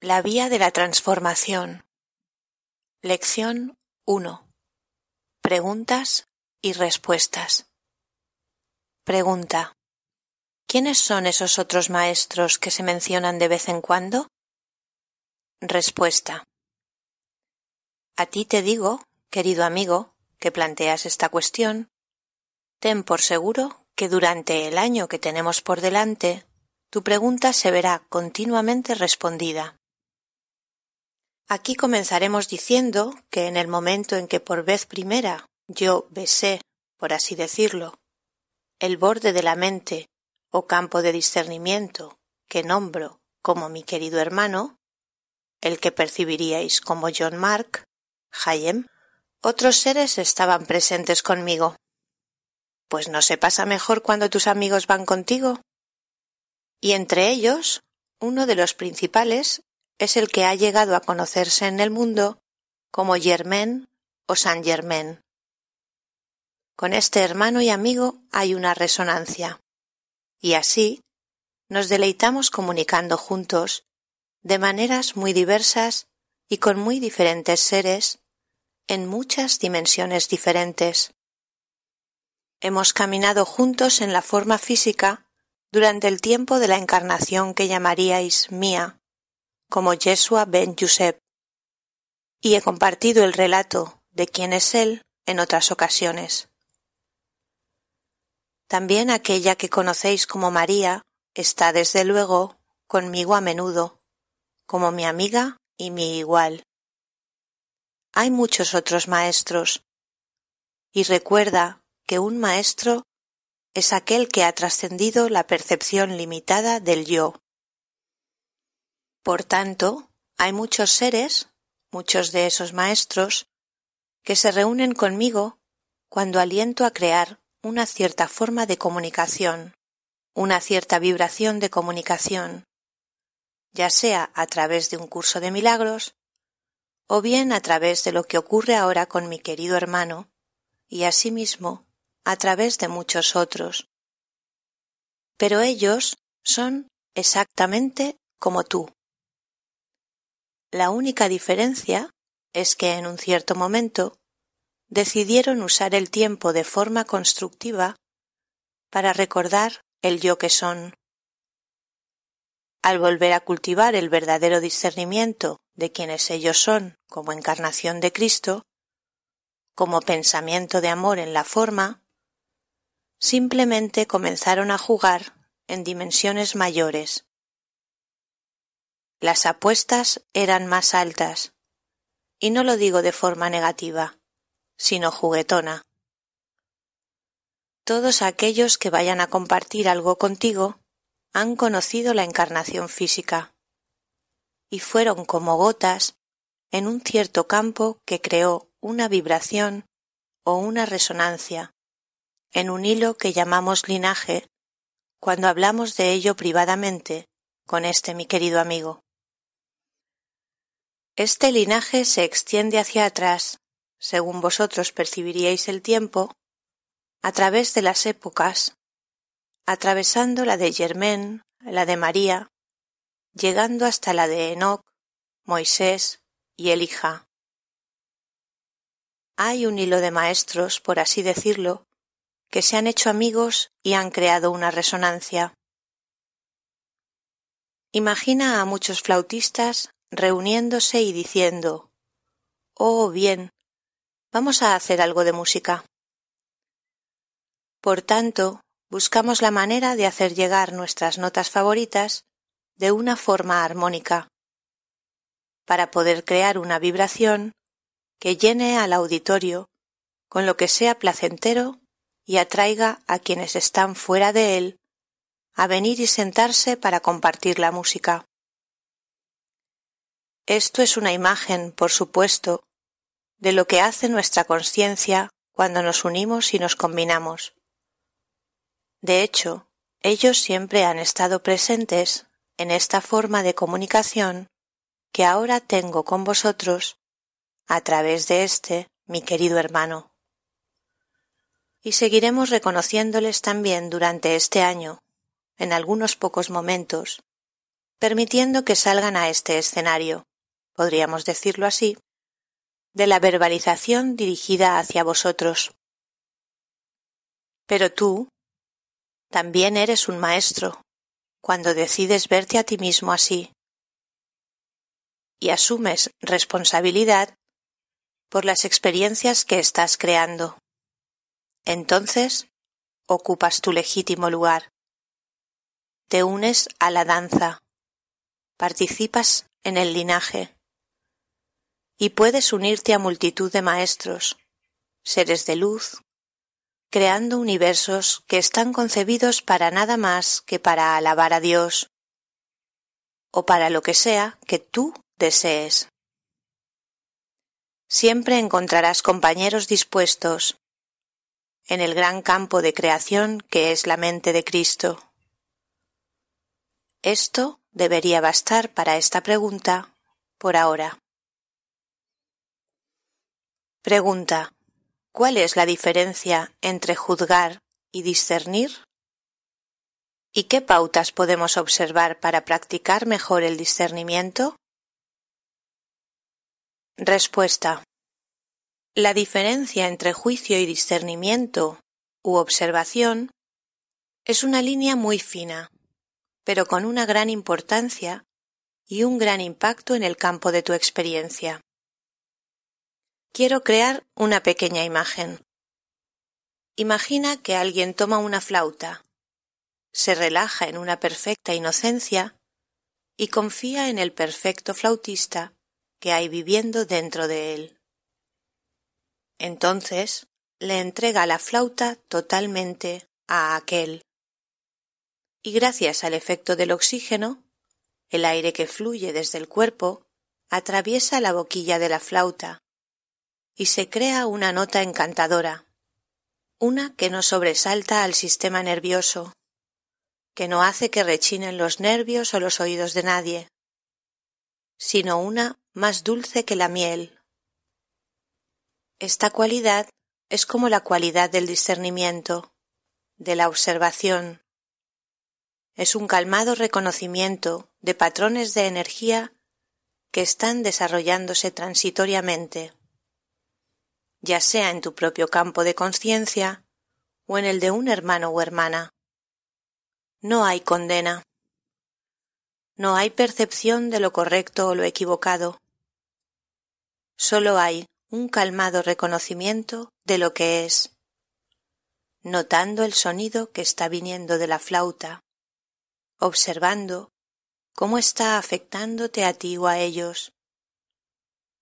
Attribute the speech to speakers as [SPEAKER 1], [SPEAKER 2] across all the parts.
[SPEAKER 1] La vía de la transformación. Lección 1. Preguntas y respuestas. Pregunta. ¿Quiénes son esos otros maestros que se mencionan de vez en cuando? Respuesta. A ti te digo, querido amigo, que planteas esta cuestión, ten por seguro que durante el año que tenemos por delante, tu pregunta se verá continuamente respondida. Aquí comenzaremos diciendo que en el momento en que por vez primera yo besé, por así decirlo, el borde de la mente o campo de discernimiento que nombro como mi querido hermano, el que percibiríais como John Mark, Hayem, otros seres estaban presentes conmigo. Pues no se pasa mejor cuando tus amigos van contigo. Y entre ellos, uno de los principales es el que ha llegado a conocerse en el mundo como Germain o Saint Germain. Con este hermano y amigo hay una resonancia, y así nos deleitamos comunicando juntos de maneras muy diversas y con muy diferentes seres en muchas dimensiones diferentes. Hemos caminado juntos en la forma física durante el tiempo de la encarnación que llamaríais mía, como Yeshua ben Yusef, y he compartido el relato de quién es él en otras ocasiones. También aquella que conocéis como María está desde luego conmigo a menudo, como mi amiga y mi igual. Hay muchos otros maestros, y recuerda que un maestro es aquel que ha trascendido la percepción limitada del yo por tanto, hay muchos seres, muchos de esos maestros, que se reúnen conmigo cuando aliento a crear una cierta forma de comunicación, una cierta vibración de comunicación, ya sea a través de un curso de milagros, o bien a través de lo que ocurre ahora con mi querido hermano, y asimismo a través de muchos otros. Pero ellos son exactamente como tú, la única diferencia es que en un cierto momento decidieron usar el tiempo de forma constructiva para recordar el yo que son. Al volver a cultivar el verdadero discernimiento de quienes ellos son como encarnación de Cristo, como pensamiento de amor en la forma, simplemente comenzaron a jugar en dimensiones mayores las apuestas eran más altas, y no lo digo de forma negativa, sino juguetona. Todos aquellos que vayan a compartir algo contigo han conocido la encarnación física, y fueron como gotas en un cierto campo que creó una vibración o una resonancia en un hilo que llamamos linaje cuando hablamos de ello privadamente con este mi querido amigo. Este linaje se extiende hacia atrás, según vosotros percibiríais el tiempo, a través de las épocas, atravesando la de Germain, la de María, llegando hasta la de Enoch, Moisés y Elija. Hay un hilo de maestros, por así decirlo, que se han hecho amigos y han creado una resonancia. Imagina a muchos flautistas reuniéndose y diciendo Oh, bien, vamos a hacer algo de música. Por tanto, buscamos la manera de hacer llegar nuestras notas favoritas de una forma armónica, para poder crear una vibración que llene al auditorio con lo que sea placentero y atraiga a quienes están fuera de él a venir y sentarse para compartir la música. Esto es una imagen, por supuesto, de lo que hace nuestra conciencia cuando nos unimos y nos combinamos. De hecho, ellos siempre han estado presentes en esta forma de comunicación que ahora tengo con vosotros a través de este, mi querido hermano. Y seguiremos reconociéndoles también durante este año, en algunos pocos momentos, permitiendo que salgan a este escenario, podríamos decirlo así, de la verbalización dirigida hacia vosotros. Pero tú también eres un maestro cuando decides verte a ti mismo así y asumes responsabilidad por las experiencias que estás creando. Entonces ocupas tu legítimo lugar te unes a la danza, participas en el linaje y puedes unirte a multitud de maestros, seres de luz, creando universos que están concebidos para nada más que para alabar a Dios o para lo que sea que tú desees. Siempre encontrarás compañeros dispuestos en el gran campo de creación que es la mente de Cristo. Esto debería bastar para esta pregunta por ahora. Pregunta. ¿Cuál es la diferencia entre juzgar y discernir? ¿Y qué pautas podemos observar para practicar mejor el discernimiento? Respuesta. La diferencia entre juicio y discernimiento u observación es una línea muy fina pero con una gran importancia y un gran impacto en el campo de tu experiencia. Quiero crear una pequeña imagen. Imagina que alguien toma una flauta, se relaja en una perfecta inocencia y confía en el perfecto flautista que hay viviendo dentro de él. Entonces le entrega la flauta totalmente a aquel y gracias al efecto del oxígeno, el aire que fluye desde el cuerpo atraviesa la boquilla de la flauta y se crea una nota encantadora, una que no sobresalta al sistema nervioso, que no hace que rechinen los nervios o los oídos de nadie, sino una más dulce que la miel. Esta cualidad es como la cualidad del discernimiento, de la observación, es un calmado reconocimiento de patrones de energía que están desarrollándose transitoriamente, ya sea en tu propio campo de conciencia o en el de un hermano o hermana. No hay condena. No hay percepción de lo correcto o lo equivocado. Solo hay un calmado reconocimiento de lo que es, notando el sonido que está viniendo de la flauta, observando cómo está afectándote a ti o a ellos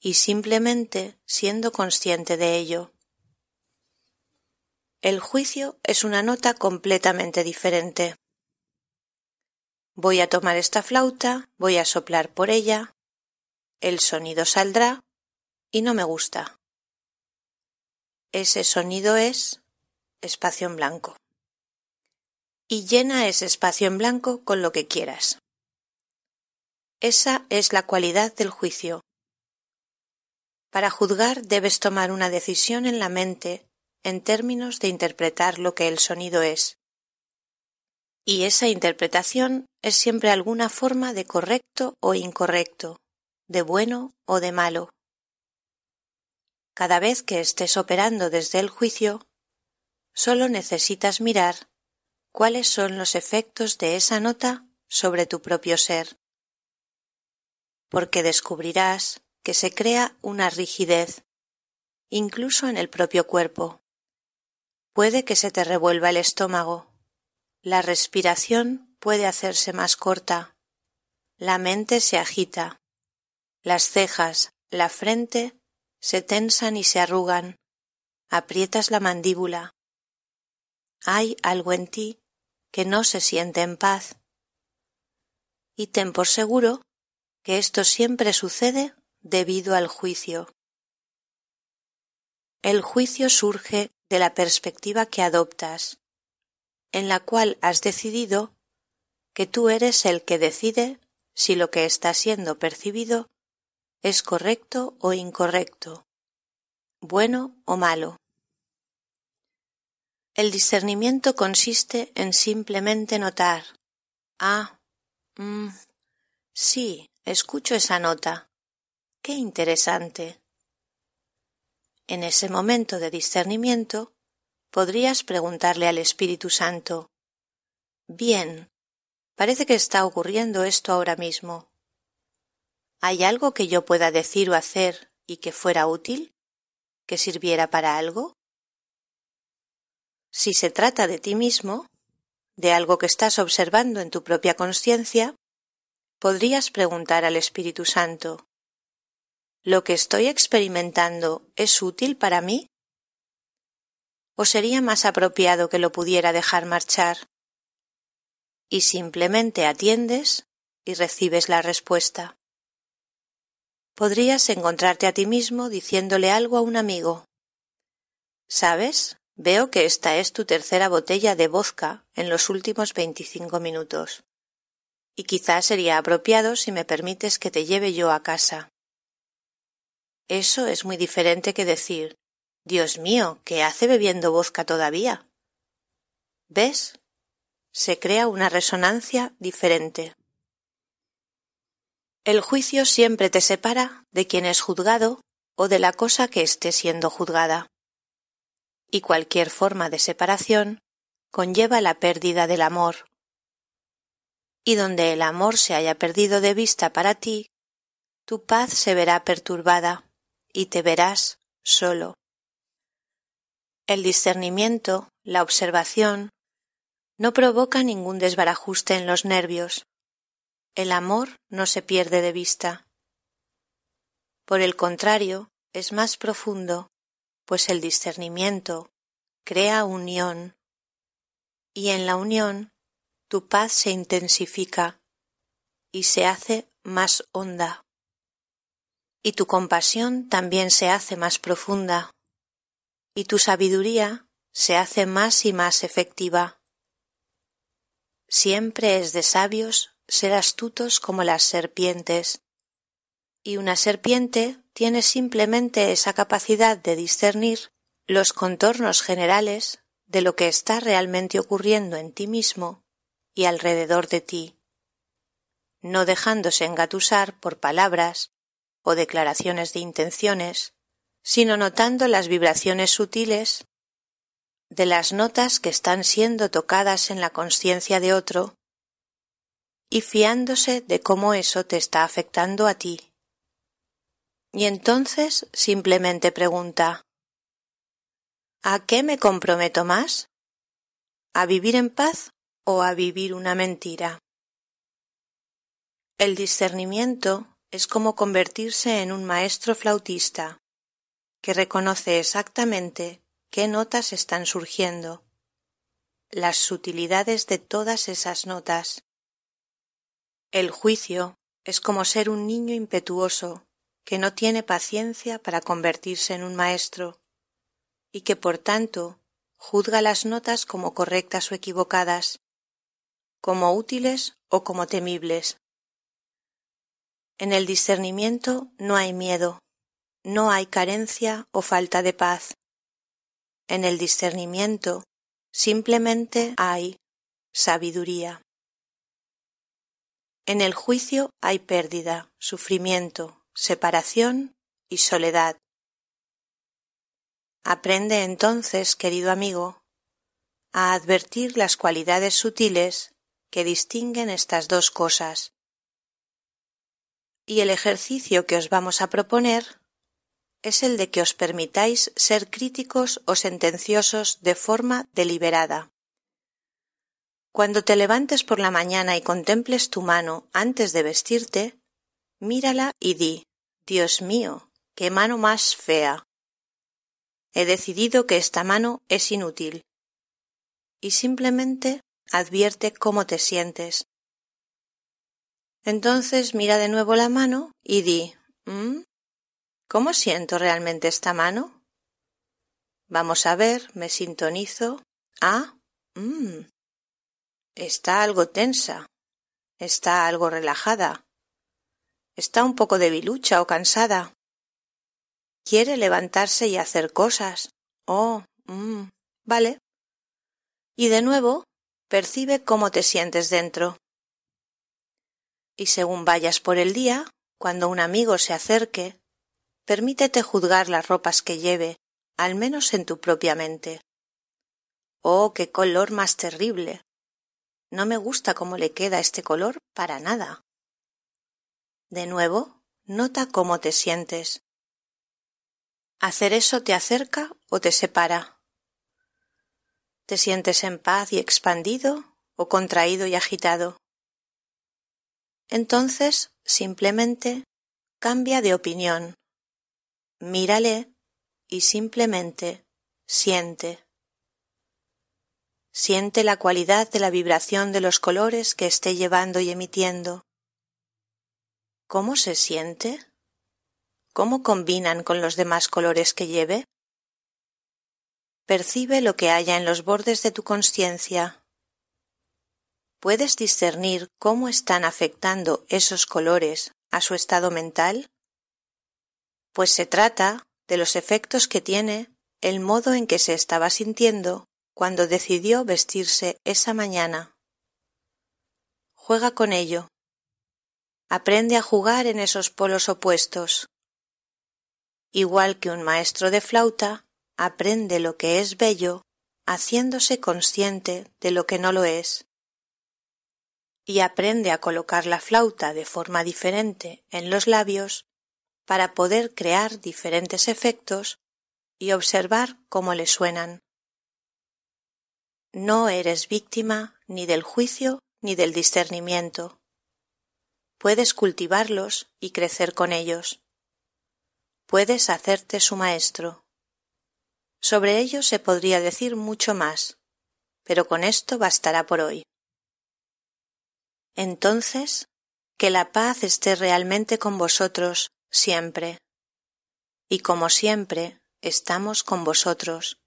[SPEAKER 1] y simplemente siendo consciente de ello. El juicio es una nota completamente diferente. Voy a tomar esta flauta, voy a soplar por ella, el sonido saldrá y no me gusta. Ese sonido es espacio en blanco y llena ese espacio en blanco con lo que quieras. Esa es la cualidad del juicio. Para juzgar debes tomar una decisión en la mente en términos de interpretar lo que el sonido es. Y esa interpretación es siempre alguna forma de correcto o incorrecto, de bueno o de malo. Cada vez que estés operando desde el juicio, solo necesitas mirar cuáles son los efectos de esa nota sobre tu propio ser, porque descubrirás que se crea una rigidez, incluso en el propio cuerpo. Puede que se te revuelva el estómago, la respiración puede hacerse más corta, la mente se agita, las cejas, la frente se tensan y se arrugan, aprietas la mandíbula. Hay algo en ti que no se siente en paz. Y ten por seguro que esto siempre sucede debido al juicio. El juicio surge de la perspectiva que adoptas, en la cual has decidido que tú eres el que decide si lo que está siendo percibido es correcto o incorrecto, bueno o malo. El discernimiento consiste en simplemente notar, ah, mm, sí, escucho esa nota, qué interesante. En ese momento de discernimiento podrías preguntarle al Espíritu Santo, bien, parece que está ocurriendo esto ahora mismo. ¿Hay algo que yo pueda decir o hacer y que fuera útil? ¿Que sirviera para algo? Si se trata de ti mismo, de algo que estás observando en tu propia conciencia, podrías preguntar al Espíritu Santo, ¿lo que estoy experimentando es útil para mí? ¿O sería más apropiado que lo pudiera dejar marchar? Y simplemente atiendes y recibes la respuesta. Podrías encontrarte a ti mismo diciéndole algo a un amigo. ¿Sabes? Veo que esta es tu tercera botella de vodka en los últimos veinticinco minutos. Y quizás sería apropiado si me permites que te lleve yo a casa. Eso es muy diferente que decir Dios mío, ¿qué hace bebiendo vodka todavía? ¿Ves? Se crea una resonancia diferente. El juicio siempre te separa de quien es juzgado o de la cosa que esté siendo juzgada y cualquier forma de separación conlleva la pérdida del amor. Y donde el amor se haya perdido de vista para ti, tu paz se verá perturbada y te verás solo. El discernimiento, la observación, no provoca ningún desbarajuste en los nervios. El amor no se pierde de vista. Por el contrario, es más profundo pues el discernimiento crea unión y en la unión tu paz se intensifica y se hace más honda y tu compasión también se hace más profunda y tu sabiduría se hace más y más efectiva. Siempre es de sabios ser astutos como las serpientes, y una serpiente tiene simplemente esa capacidad de discernir los contornos generales de lo que está realmente ocurriendo en ti mismo y alrededor de ti, no dejándose engatusar por palabras o declaraciones de intenciones, sino notando las vibraciones sutiles de las notas que están siendo tocadas en la conciencia de otro y fiándose de cómo eso te está afectando a ti. Y entonces simplemente pregunta ¿A qué me comprometo más? ¿A vivir en paz o a vivir una mentira? El discernimiento es como convertirse en un maestro flautista que reconoce exactamente qué notas están surgiendo, las sutilidades de todas esas notas. El juicio es como ser un niño impetuoso que no tiene paciencia para convertirse en un maestro y que por tanto juzga las notas como correctas o equivocadas, como útiles o como temibles. En el discernimiento no hay miedo, no hay carencia o falta de paz. En el discernimiento simplemente hay sabiduría. En el juicio hay pérdida, sufrimiento, separación y soledad. Aprende entonces, querido amigo, a advertir las cualidades sutiles que distinguen estas dos cosas. Y el ejercicio que os vamos a proponer es el de que os permitáis ser críticos o sentenciosos de forma deliberada. Cuando te levantes por la mañana y contemples tu mano antes de vestirte, mírala y di Dios mío, qué mano más fea. He decidido que esta mano es inútil. Y simplemente advierte cómo te sientes. Entonces mira de nuevo la mano y di, ¿Mm? ¿cómo siento realmente esta mano? Vamos a ver, me sintonizo. Ah, mmm. Está algo tensa. Está algo relajada. Está un poco debilucha o cansada. Quiere levantarse y hacer cosas. Oh, mmm, vale. Y de nuevo, percibe cómo te sientes dentro. Y según vayas por el día, cuando un amigo se acerque, permítete juzgar las ropas que lleve, al menos en tu propia mente. Oh, qué color más terrible. No me gusta cómo le queda este color para nada. De nuevo, nota cómo te sientes. ¿Hacer eso te acerca o te separa? ¿Te sientes en paz y expandido o contraído y agitado? Entonces, simplemente, cambia de opinión. Mírale y simplemente siente. Siente la cualidad de la vibración de los colores que esté llevando y emitiendo. ¿Cómo se siente? ¿Cómo combinan con los demás colores que lleve? Percibe lo que haya en los bordes de tu conciencia ¿Puedes discernir cómo están afectando esos colores a su estado mental? Pues se trata de los efectos que tiene el modo en que se estaba sintiendo cuando decidió vestirse esa mañana. Juega con ello. Aprende a jugar en esos polos opuestos. Igual que un maestro de flauta aprende lo que es bello haciéndose consciente de lo que no lo es y aprende a colocar la flauta de forma diferente en los labios para poder crear diferentes efectos y observar cómo le suenan. No eres víctima ni del juicio ni del discernimiento. Puedes cultivarlos y crecer con ellos. Puedes hacerte su maestro. Sobre ello se podría decir mucho más, pero con esto bastará por hoy. Entonces, que la paz esté realmente con vosotros siempre. Y como siempre, estamos con vosotros.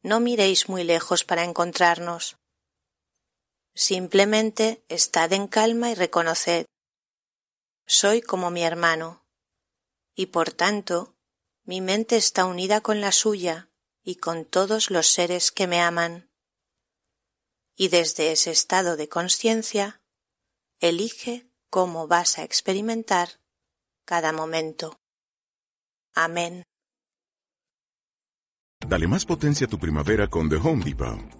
[SPEAKER 1] No miréis muy lejos para encontrarnos. Simplemente estad en calma y reconoced. Soy como mi hermano, y por tanto mi mente está unida con la suya y con todos los seres que me aman y desde ese estado de conciencia elige cómo vas a experimentar cada momento. Amén.
[SPEAKER 2] Dale más potencia a tu primavera con The Home Depot.